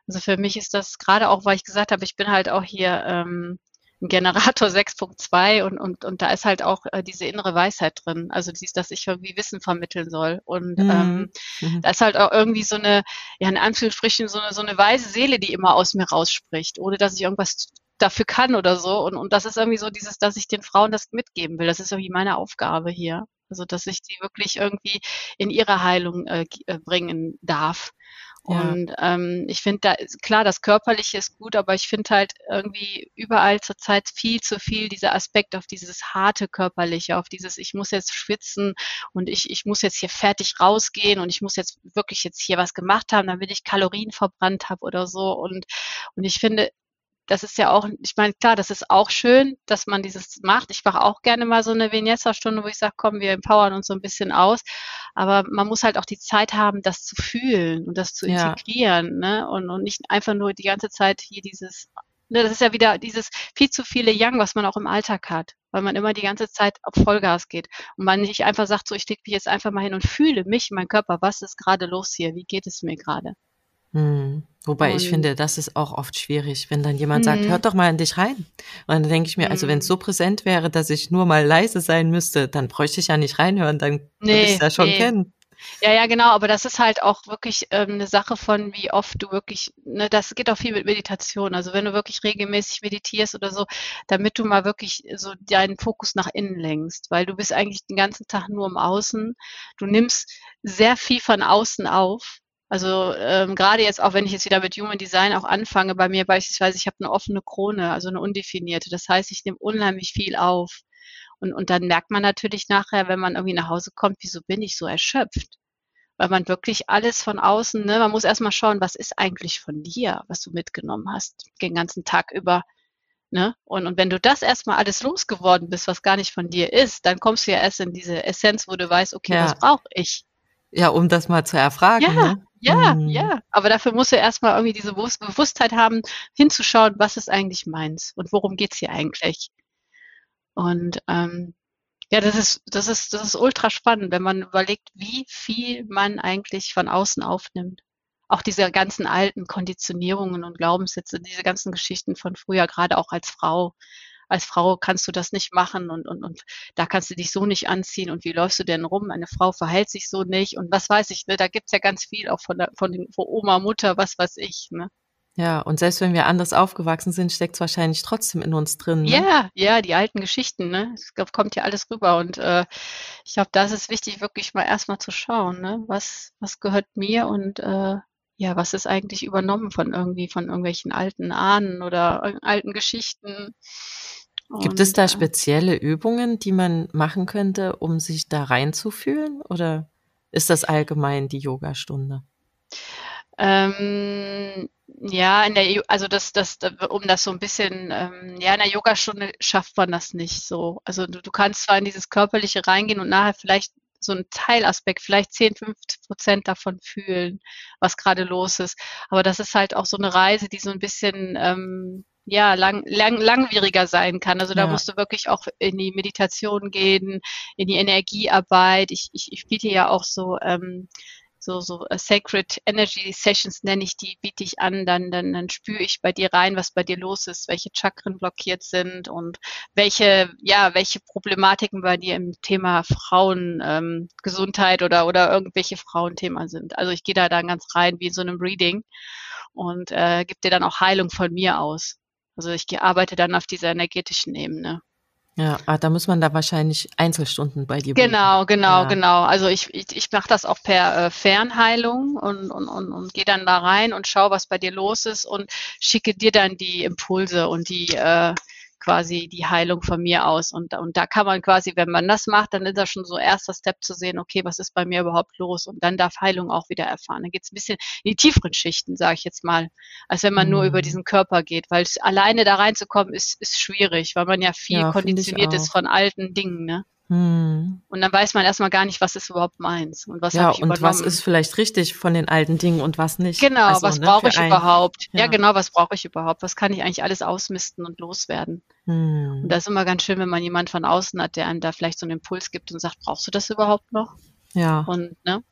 Also für mich ist das gerade auch, weil ich gesagt habe, ich bin halt auch hier ähm, ein Generator 6.2 und, und, und da ist halt auch äh, diese innere Weisheit drin. Also dies, dass ich irgendwie Wissen vermitteln soll. Und mhm. ähm, mhm. da ist halt auch irgendwie so eine, ja in Anführungsstrichen, so eine, so eine weise Seele, die immer aus mir rausspricht, ohne dass ich irgendwas dafür kann oder so. Und, und das ist irgendwie so dieses, dass ich den Frauen das mitgeben will. Das ist irgendwie meine Aufgabe hier. Also dass ich die wirklich irgendwie in ihre Heilung äh, äh bringen darf. Ja. Und ähm, ich finde da klar, das Körperliche ist gut, aber ich finde halt irgendwie überall zurzeit viel zu viel dieser Aspekt auf dieses harte Körperliche, auf dieses, ich muss jetzt schwitzen und ich, ich muss jetzt hier fertig rausgehen und ich muss jetzt wirklich jetzt hier was gemacht haben, damit ich Kalorien verbrannt habe oder so. Und, und ich finde, das ist ja auch, ich meine, klar, das ist auch schön, dass man dieses macht. Ich mache auch gerne mal so eine Vignetta-Stunde, wo ich sage, komm, wir empowern uns so ein bisschen aus. Aber man muss halt auch die Zeit haben, das zu fühlen und das zu integrieren, ja. ne? Und, und nicht einfach nur die ganze Zeit hier dieses, ne, das ist ja wieder dieses viel zu viele Yang, was man auch im Alltag hat, weil man immer die ganze Zeit auf Vollgas geht und man nicht einfach sagt, so, ich leg mich jetzt einfach mal hin und fühle mich, mein Körper, was ist gerade los hier, wie geht es mir gerade? Mhm. Wobei ich finde, das ist auch oft schwierig, wenn dann jemand sagt, mhm. hört doch mal in dich rein. Und dann denke ich mir, also wenn es so mhm. präsent wäre, dass ich nur mal leise sein müsste, dann bräuchte ich ja nicht reinhören, dann würde ich es ja schon nee. kennen. Ja, ja, genau, aber das ist halt auch wirklich ähm, eine Sache von, wie oft du wirklich, ne, das geht auch viel mit Meditation. Also wenn du wirklich regelmäßig meditierst oder so, damit du mal wirklich so deinen Fokus nach innen lenkst, weil du bist eigentlich den ganzen Tag nur im Außen. Du nimmst sehr viel von außen auf also ähm, gerade jetzt auch, wenn ich jetzt wieder mit Human Design auch anfange, bei mir beispielsweise, ich habe eine offene Krone, also eine undefinierte. Das heißt, ich nehme unheimlich viel auf. Und, und dann merkt man natürlich nachher, wenn man irgendwie nach Hause kommt, wieso bin ich so erschöpft? Weil man wirklich alles von außen, ne, man muss erstmal schauen, was ist eigentlich von dir, was du mitgenommen hast, den ganzen Tag über. Ne? Und, und wenn du das erstmal alles losgeworden bist, was gar nicht von dir ist, dann kommst du ja erst in diese Essenz, wo du weißt, okay, ja. was brauche ich? Ja, um das mal zu erfragen. Ja, ne? ja, mhm. ja. Aber dafür musst du erstmal irgendwie diese Bewusstheit haben, hinzuschauen, was ist eigentlich meins und worum geht's hier eigentlich. Und ähm, ja, das ist, das ist, das ist ultra spannend, wenn man überlegt, wie viel man eigentlich von außen aufnimmt. Auch diese ganzen alten Konditionierungen und Glaubenssätze, diese ganzen Geschichten von früher, gerade auch als Frau als Frau kannst du das nicht machen und, und, und da kannst du dich so nicht anziehen und wie läufst du denn rum? Eine Frau verhält sich so nicht und was weiß ich, ne? Da gibt's ja ganz viel auch von, der, von, den, von Oma, Mutter, was weiß ich, ne? Ja, und selbst wenn wir anders aufgewachsen sind, steckt's wahrscheinlich trotzdem in uns drin. Ne? Ja, ja, die alten Geschichten, ne? Es kommt ja alles rüber. Und äh, ich glaube, das ist wichtig, wirklich mal erstmal zu schauen, ne? Was, was gehört mir und äh, ja, was ist eigentlich übernommen von irgendwie, von irgendwelchen alten Ahnen oder alten Geschichten. Gibt es da spezielle Übungen, die man machen könnte, um sich da reinzufühlen? Oder ist das allgemein die Yogastunde? Ähm, ja, in der, also das, das, um das so ein bisschen, ähm, ja, in der Yogastunde schafft man das nicht so. Also du, du kannst zwar in dieses Körperliche reingehen und nachher vielleicht so ein Teilaspekt, vielleicht 10, 50 Prozent davon fühlen, was gerade los ist. Aber das ist halt auch so eine Reise, die so ein bisschen ähm, ja, lang, lang, langwieriger sein kann. Also da ja. musst du wirklich auch in die Meditation gehen, in die Energiearbeit. Ich, ich, ich biete ja auch so ähm, so, so uh, Sacred Energy Sessions nenne ich die, biete ich an, dann, dann, dann spüre ich bei dir rein, was bei dir los ist, welche Chakren blockiert sind und welche, ja, welche Problematiken bei dir im Thema Frauengesundheit ähm, oder, oder irgendwelche Frauenthema sind. Also ich gehe da dann ganz rein wie in so einem Reading und äh, gebe dir dann auch Heilung von mir aus. Also ich arbeite dann auf dieser energetischen Ebene. Ja, ah, da muss man da wahrscheinlich Einzelstunden bei dir Genau, genau, ja. genau. Also ich, ich, ich mache das auch per äh, Fernheilung und, und, und, und gehe dann da rein und schaue, was bei dir los ist und schicke dir dann die Impulse und die äh, quasi die Heilung von mir aus. Und, und da kann man quasi, wenn man das macht, dann ist das schon so erster Step zu sehen, okay, was ist bei mir überhaupt los? Und dann darf Heilung auch wieder erfahren. Dann geht es ein bisschen in die tieferen Schichten, sage ich jetzt mal, als wenn man mhm. nur über mhm. diesen Körper geht. Weil alleine da reinzukommen, ist, ist schwierig, weil man ja viel ja, konditioniert ist von alten Dingen. Ne? Hm. Und dann weiß man erstmal gar nicht, was ist überhaupt meins und was ja, ich und was ist vielleicht richtig von den alten Dingen und was nicht. Genau, also, was ne, brauche ich überhaupt? Ja. ja. genau, was brauche ich überhaupt? Was kann ich eigentlich alles ausmisten und loswerden? Hm. Und das ist immer ganz schön, wenn man jemand von außen hat, der einem da vielleicht so einen Impuls gibt und sagt, brauchst du das überhaupt noch? Ja. Und ne?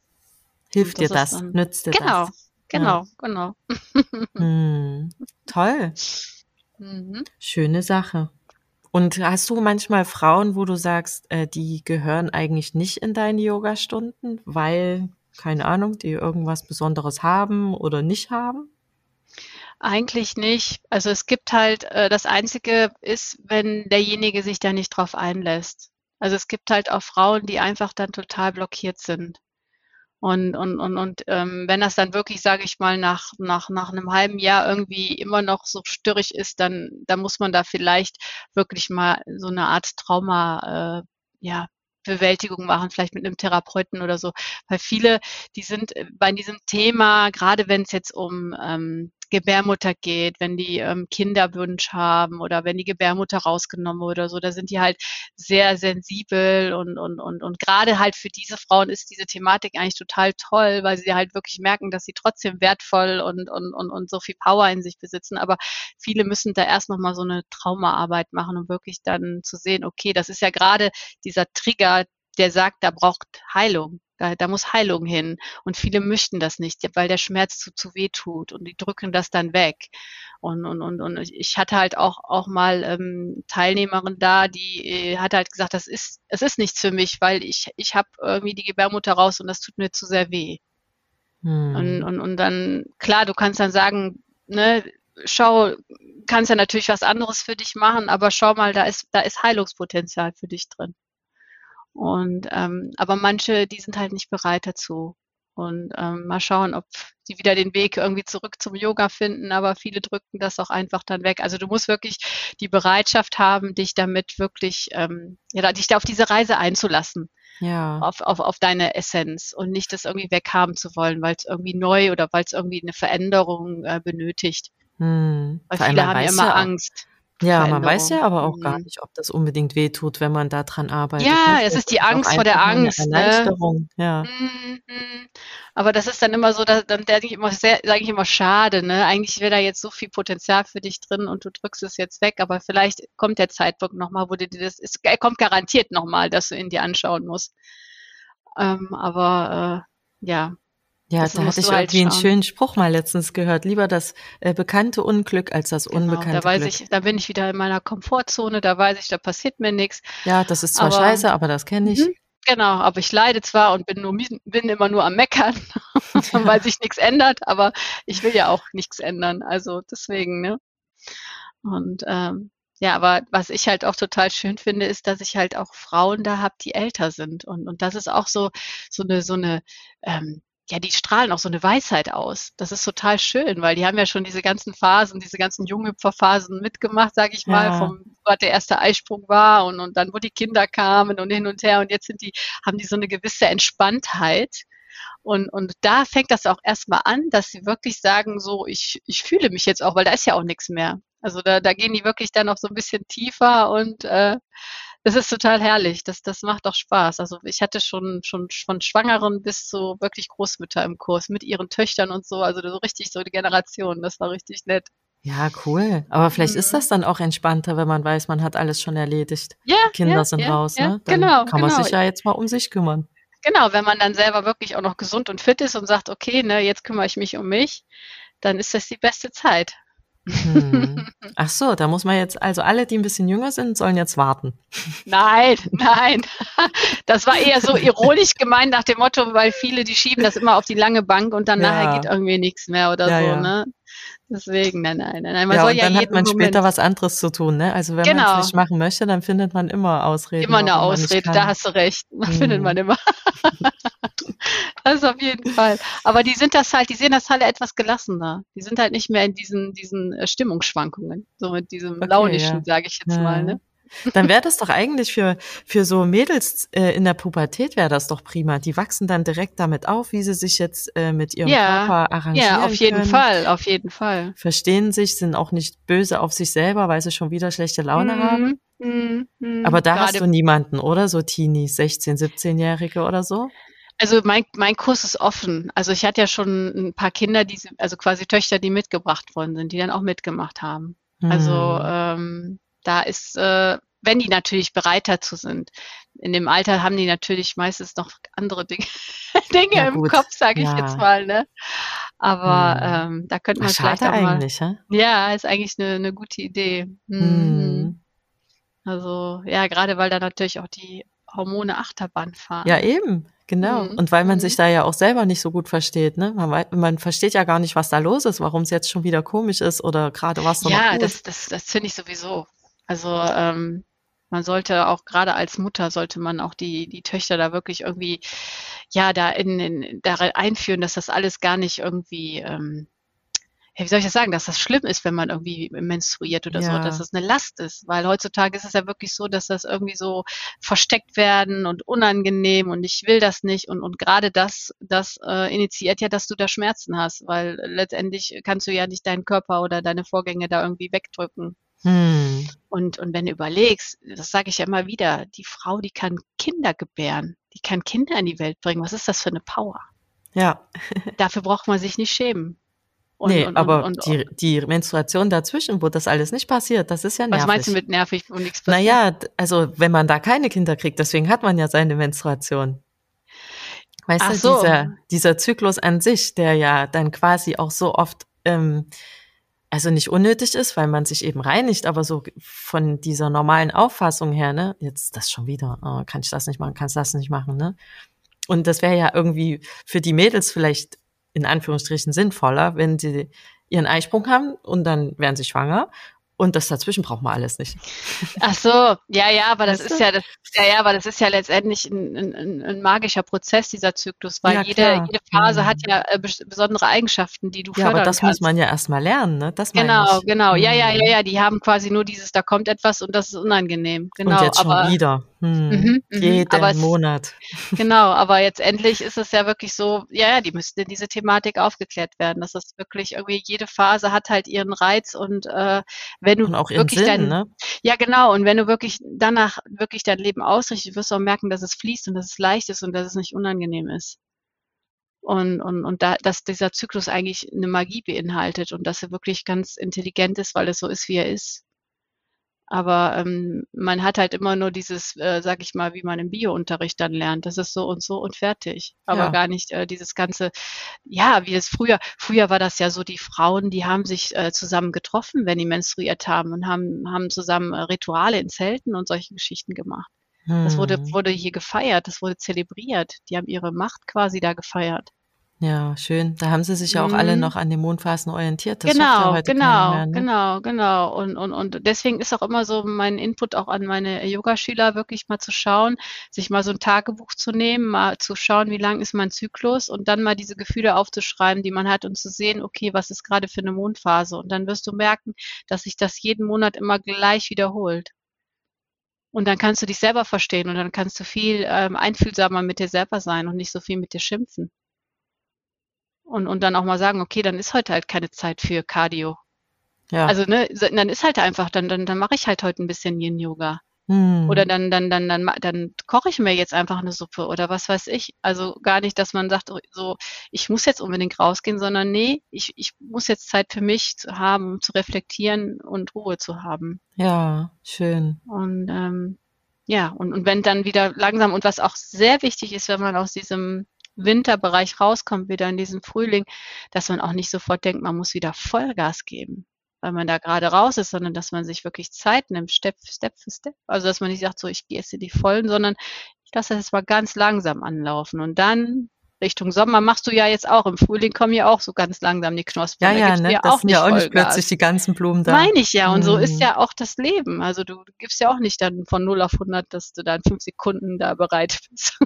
Hilft dir das? Dann, nützt dir genau, das? Genau, ja. genau, genau. hm. Toll. Mhm. Schöne Sache. Und hast du manchmal Frauen, wo du sagst, äh, die gehören eigentlich nicht in deine Yoga-Stunden, weil, keine Ahnung, die irgendwas Besonderes haben oder nicht haben? Eigentlich nicht. Also es gibt halt, äh, das Einzige ist, wenn derjenige sich da nicht drauf einlässt. Also es gibt halt auch Frauen, die einfach dann total blockiert sind. Und, und, und, und ähm, wenn das dann wirklich, sage ich mal, nach, nach, nach einem halben Jahr irgendwie immer noch so störrig ist, dann, dann muss man da vielleicht wirklich mal so eine Art Trauma, äh, ja, Bewältigung machen, vielleicht mit einem Therapeuten oder so. Weil viele, die sind bei diesem Thema, gerade wenn es jetzt um ähm, Gebärmutter geht, wenn die ähm, Kinderwunsch haben oder wenn die Gebärmutter rausgenommen wurde oder so, da sind die halt sehr sensibel und, und, und, und gerade halt für diese Frauen ist diese Thematik eigentlich total toll, weil sie halt wirklich merken, dass sie trotzdem wertvoll und, und, und, und so viel Power in sich besitzen. Aber viele müssen da erst nochmal so eine Traumaarbeit machen, um wirklich dann zu sehen, okay, das ist ja gerade dieser Trigger, der sagt, da braucht Heilung. Da, da muss Heilung hin. Und viele möchten das nicht, weil der Schmerz zu, zu weh tut und die drücken das dann weg. Und, und, und, und ich hatte halt auch, auch mal ähm, Teilnehmerin da, die äh, hat halt gesagt, das ist, es ist nichts für mich, weil ich, ich habe irgendwie die Gebärmutter raus und das tut mir zu sehr weh. Hm. Und, und, und dann, klar, du kannst dann sagen, ne, schau, kannst ja natürlich was anderes für dich machen, aber schau mal, da ist, da ist Heilungspotenzial für dich drin. Und ähm, aber manche, die sind halt nicht bereit dazu. Und ähm, mal schauen, ob die wieder den Weg irgendwie zurück zum Yoga finden, aber viele drücken das auch einfach dann weg. Also du musst wirklich die Bereitschaft haben, dich damit wirklich, ähm, ja, dich da auf diese Reise einzulassen. Ja. Auf, auf, auf deine Essenz und nicht das irgendwie weghaben zu wollen, weil es irgendwie neu oder weil es irgendwie eine Veränderung äh, benötigt. Hm. Weil viele haben ja immer Angst. Ja, man weiß ja aber auch gar mhm. nicht, ob das unbedingt wehtut, wenn man da dran arbeitet. Ja, ne? es ist die Angst vor der Angst. Ne? Erleichterung, ne? ja. Mhm. Aber das ist dann immer so, dann denke ich immer sehr, sage ich immer, schade, ne? Eigentlich wäre da jetzt so viel Potenzial für dich drin und du drückst es jetzt weg, aber vielleicht kommt der Zeitpunkt nochmal, wo du dir das, es kommt garantiert nochmal, dass du ihn dir anschauen musst. Ähm, aber äh, ja, ja, das da hatte ich halt irgendwie einen schönen Spruch mal letztens gehört. Lieber das äh, bekannte Unglück als das genau, unbekannte da weiß Glück. Ich, da bin ich wieder in meiner Komfortzone, da weiß ich, da passiert mir nichts. Ja, das ist zwar aber, scheiße, aber das kenne ich. Mhm, genau, aber ich leide zwar und bin, nur, bin immer nur am Meckern, weil sich nichts ändert, aber ich will ja auch nichts ändern. Also deswegen, ne? Und ähm, ja, aber was ich halt auch total schön finde, ist, dass ich halt auch Frauen da habe, die älter sind. Und, und das ist auch so, so eine, so eine ähm, ja, die strahlen auch so eine Weisheit aus. Das ist total schön, weil die haben ja schon diese ganzen Phasen, diese ganzen Junghüpferphasen mitgemacht, sage ich mal, ja. vom was der erste Eisprung war und, und dann, wo die Kinder kamen und hin und her und jetzt sind die, haben die so eine gewisse Entspanntheit. Und, und da fängt das auch erstmal an, dass sie wirklich sagen, so, ich, ich fühle mich jetzt auch, weil da ist ja auch nichts mehr. Also da, da gehen die wirklich dann noch so ein bisschen tiefer und äh, Das ist total herrlich. Das, das macht doch Spaß. Also ich hatte schon, schon von Schwangeren bis zu wirklich Großmütter im Kurs mit ihren Töchtern und so. Also so richtig so die Generation. Das war richtig nett. Ja, cool. Aber vielleicht mhm. ist das dann auch entspannter, wenn man weiß, man hat alles schon erledigt. Ja. Die Kinder ja, sind ja, raus, ja, ne? Dann genau. Kann man genau. sich ja jetzt mal um sich kümmern. Genau, wenn man dann selber wirklich auch noch gesund und fit ist und sagt, okay, ne, jetzt kümmere ich mich um mich, dann ist das die beste Zeit. Hm. Ach so, da muss man jetzt, also alle, die ein bisschen jünger sind, sollen jetzt warten. Nein, nein. Das war eher so ironisch gemeint nach dem Motto, weil viele, die schieben das immer auf die lange Bank und dann ja. nachher geht irgendwie nichts mehr oder ja, so, ja. ne? Deswegen, nein, nein, nein. Man ja, soll und dann ja hat man Moment später was anderes zu tun, ne? Also wenn genau. man es nicht machen möchte, dann findet man immer Ausreden. Immer eine Ausrede, da hast du recht. Hm. Findet man immer. das auf jeden Fall. Aber die sind das halt, die sehen das halt etwas gelassener. Die sind halt nicht mehr in diesen, diesen äh, Stimmungsschwankungen. So mit diesem okay, launischen, ja. sage ich jetzt ja. mal, ne? Dann wäre das doch eigentlich für, für so Mädels äh, in der Pubertät wäre das doch prima. Die wachsen dann direkt damit auf, wie sie sich jetzt äh, mit ihrem ja, Körper arrangieren. Ja, auf jeden können. Fall, auf jeden Fall. Verstehen sich, sind auch nicht böse auf sich selber, weil sie schon wieder schlechte Laune mhm. haben. Mhm. mhm. Aber da hast du niemanden, oder? So Teenies, 16, 17-Jährige oder so? Also mein, mein Kurs ist offen. Also ich hatte ja schon ein paar Kinder, die, also quasi Töchter, die mitgebracht worden sind, die dann auch mitgemacht haben. Also, mhm. Also ähm, da ist, äh, wenn die natürlich bereit dazu sind. In dem Alter haben die natürlich meistens noch andere Dinge, Dinge ja, im Kopf, sage ich ja. jetzt mal. Ne? Aber hm. ähm, da könnte man Ach, vielleicht auch mal. Ja? ja, ist eigentlich eine, eine gute Idee. Mhm. Hm. Also ja, gerade weil da natürlich auch die Hormone Achterbahn fahren. Ja, eben. Genau. Mhm. Und weil man mhm. sich da ja auch selber nicht so gut versteht, ne? Man, man versteht ja gar nicht, was da los ist, warum es jetzt schon wieder komisch ist oder gerade was noch Ja, das, das, das finde ich sowieso. Also ähm, man sollte auch gerade als Mutter sollte man auch die, die Töchter da wirklich irgendwie, ja, da in, in da einführen, dass das alles gar nicht irgendwie, ähm, ja, wie soll ich das sagen, dass das schlimm ist, wenn man irgendwie menstruiert oder ja. so, dass das eine Last ist. Weil heutzutage ist es ja wirklich so, dass das irgendwie so versteckt werden und unangenehm und ich will das nicht. Und, und gerade das, das äh, initiiert ja, dass du da Schmerzen hast, weil letztendlich kannst du ja nicht deinen Körper oder deine Vorgänge da irgendwie wegdrücken. Hm. Und, und wenn du überlegst, das sage ich ja immer wieder, die Frau, die kann Kinder gebären, die kann Kinder in die Welt bringen. Was ist das für eine Power? Ja. Dafür braucht man sich nicht schämen. Und, nee, und, aber und, die, die Menstruation dazwischen, wo das alles nicht passiert, das ist ja nervig. Was meinst du mit nervig, wo nichts passiert? Naja, also wenn man da keine Kinder kriegt, deswegen hat man ja seine Menstruation. Weißt Ach du, so. dieser, dieser Zyklus an sich, der ja dann quasi auch so oft ähm, also nicht unnötig ist, weil man sich eben reinigt, aber so von dieser normalen Auffassung her, ne, jetzt das schon wieder, oh, kann ich das nicht machen, kannst das nicht machen, ne? Und das wäre ja irgendwie für die Mädels vielleicht in Anführungsstrichen sinnvoller, wenn sie ihren Eisprung haben und dann werden sie schwanger und das dazwischen braucht man alles nicht. Ach so, ja, ja, aber das weißt ist du? ja, das, ja, ja, aber das ist ja letztendlich ein, ein, ein magischer Prozess, dieser Zyklus, weil ja, jede, jede Phase mhm. hat ja äh, besondere Eigenschaften, die du ja, fördern aber das kannst. muss man ja erstmal lernen, ne? Das genau, genau, ja, ja, ja, ja, die haben quasi nur dieses, da kommt etwas und das ist unangenehm. Genau, und jetzt aber, schon wieder. Hm, mhm, mhm. jeden es, Monat. Genau, aber jetzt endlich ist es ja wirklich so, ja, ja, die müssten in diese Thematik aufgeklärt werden, dass das wirklich irgendwie jede Phase hat halt ihren Reiz und äh, wenn du und auch wirklich Sinn, dein, ne? ja genau, und wenn du wirklich danach wirklich dein Leben ausrichtest, wirst du auch merken, dass es fließt und dass es leicht ist und dass es nicht unangenehm ist. Und, und, und da, dass dieser Zyklus eigentlich eine Magie beinhaltet und dass er wirklich ganz intelligent ist, weil es so ist, wie er ist. Aber ähm, man hat halt immer nur dieses, äh, sag ich mal, wie man im Biounterricht dann lernt. Das ist so und so und fertig. Aber ja. gar nicht äh, dieses ganze, ja, wie es früher, früher war das ja so, die Frauen, die haben sich äh, zusammen getroffen, wenn die menstruiert haben und haben, haben zusammen äh, Rituale in Zelten und solche Geschichten gemacht. Hm. Das wurde, hm. wurde hier gefeiert, das wurde zelebriert. Die haben ihre Macht quasi da gefeiert. Ja, schön. Da haben sie sich ja auch alle mhm. noch an den Mondphasen orientiert. Das genau, ja genau, mehr, ne? genau, genau. Und, und, und deswegen ist auch immer so mein Input auch an meine Yogaschüler, wirklich mal zu schauen, sich mal so ein Tagebuch zu nehmen, mal zu schauen, wie lang ist mein Zyklus und dann mal diese Gefühle aufzuschreiben, die man hat und zu sehen, okay, was ist gerade für eine Mondphase? Und dann wirst du merken, dass sich das jeden Monat immer gleich wiederholt. Und dann kannst du dich selber verstehen und dann kannst du viel ähm, einfühlsamer mit dir selber sein und nicht so viel mit dir schimpfen. Und, und dann auch mal sagen, okay, dann ist heute halt keine Zeit für Cardio. Ja. Also, ne, dann ist halt einfach, dann, dann, dann mache ich halt heute ein bisschen Yin-Yoga. Hm. Oder dann, dann, dann, dann, dann koche ich mir jetzt einfach eine Suppe oder was weiß ich. Also gar nicht, dass man sagt, so, ich muss jetzt unbedingt rausgehen, sondern nee, ich, ich muss jetzt Zeit für mich zu haben, zu reflektieren und Ruhe zu haben. Ja, schön. Und ähm, ja, und, und wenn dann wieder langsam und was auch sehr wichtig ist, wenn man aus diesem Winterbereich rauskommt, wieder in diesen Frühling, dass man auch nicht sofort denkt, man muss wieder Vollgas geben weil man da gerade raus ist, sondern dass man sich wirklich Zeit nimmt, Step, Step für Step. Also dass man nicht sagt, so ich gehe jetzt in die Vollen, sondern ich lasse das mal ganz langsam anlaufen und dann Richtung Sommer machst du ja jetzt auch. Im Frühling kommen ja auch so ganz langsam die Knospen. Ja, ja, ne? das auch sind ja auch nicht plötzlich die ganzen Blumen da. Meine ich ja. Und so ist mhm. ja auch das Leben. Also du gibst ja auch nicht dann von 0 auf 100, dass du dann fünf Sekunden da bereit bist.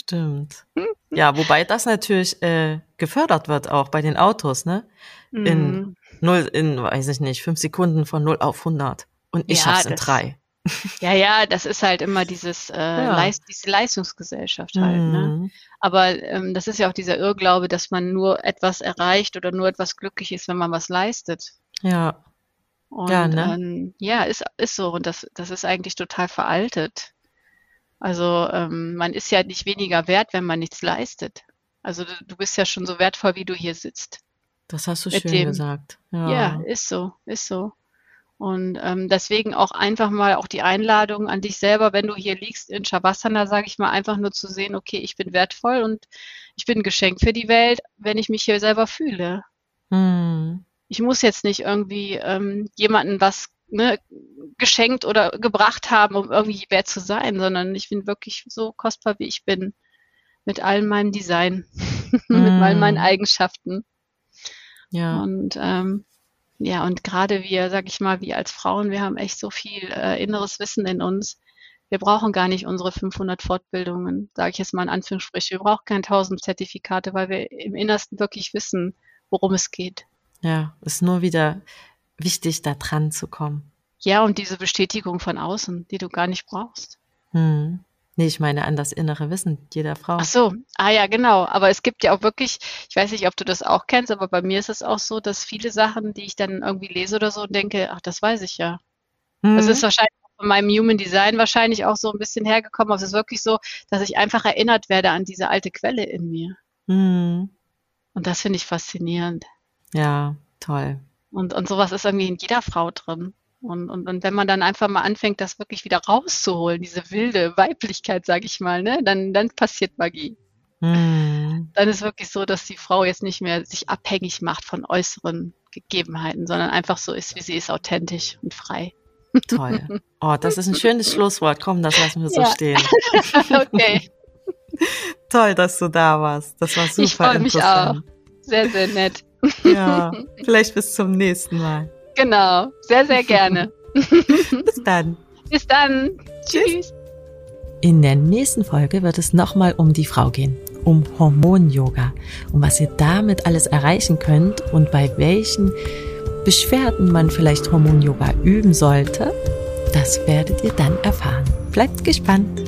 Stimmt. Ja, wobei das natürlich äh, gefördert wird auch bei den Autos, ne? In mhm null in, weiß ich nicht, fünf Sekunden von null auf 100. Und ich ja, schaff's in drei. Ja, ja, das ist halt immer dieses, äh, ja. Leist, diese Leistungsgesellschaft halt. Ne? Mhm. Ne? Aber ähm, das ist ja auch dieser Irrglaube, dass man nur etwas erreicht oder nur etwas glücklich ist, wenn man was leistet. Ja. Und, ja, ne? ähm, ja, ist, ist so. Und das, das ist eigentlich total veraltet. Also ähm, man ist ja nicht weniger wert, wenn man nichts leistet. Also du, du bist ja schon so wertvoll, wie du hier sitzt. Das hast du schön dem, gesagt. Ja. ja. ist so, ist so. Und ähm, deswegen auch einfach mal auch die Einladung an dich selber, wenn du hier liegst in Shavasana, sage ich mal, einfach nur zu sehen, okay, ich bin wertvoll und ich bin ein Geschenk für die Welt, wenn ich mich hier selber fühle. Hm. Ich muss jetzt nicht irgendwie ähm, jemanden was ne, geschenkt oder gebracht haben, um irgendwie wert zu sein, sondern ich bin wirklich so kostbar, wie ich bin. Mit all meinem Design, hm. mit all meinen hm. Eigenschaften. Ja. Und ähm, ja, und gerade wir, sag ich mal, wir als Frauen, wir haben echt so viel äh, inneres Wissen in uns. Wir brauchen gar nicht unsere 500 Fortbildungen, sage ich jetzt mal in Anführungsstrichen. Wir brauchen keine 1000 Zertifikate, weil wir im Innersten wirklich wissen, worum es geht. Ja, ist nur wieder wichtig, da dran zu kommen. Ja, und diese Bestätigung von außen, die du gar nicht brauchst. Hm. Nee, ich meine an das innere Wissen jeder Frau. Ach so, ah ja, genau. Aber es gibt ja auch wirklich, ich weiß nicht, ob du das auch kennst, aber bei mir ist es auch so, dass viele Sachen, die ich dann irgendwie lese oder so denke, ach, das weiß ich ja. Mhm. Das ist wahrscheinlich von meinem Human Design wahrscheinlich auch so ein bisschen hergekommen. Aber es ist wirklich so, dass ich einfach erinnert werde an diese alte Quelle in mir. Mhm. Und das finde ich faszinierend. Ja, toll. Und, und sowas ist irgendwie in jeder Frau drin. Und, und, und wenn man dann einfach mal anfängt, das wirklich wieder rauszuholen, diese wilde Weiblichkeit, sag ich mal, ne, dann, dann passiert Magie. Hm. Dann ist wirklich so, dass die Frau jetzt nicht mehr sich abhängig macht von äußeren Gegebenheiten, sondern einfach so ist, wie sie ist, authentisch und frei. Toll. Oh, das ist ein schönes Schlusswort. Komm, das lassen wir so ja. stehen. okay. Toll, dass du da warst. Das war super ich freue mich auch. Sehr, sehr nett. Ja, vielleicht bis zum nächsten Mal. Genau, sehr, sehr gerne. Bis dann. Bis dann. Tschüss. In der nächsten Folge wird es nochmal um die Frau gehen, um Hormon-Yoga, um was ihr damit alles erreichen könnt und bei welchen Beschwerden man vielleicht Hormon-Yoga üben sollte. Das werdet ihr dann erfahren. Bleibt gespannt.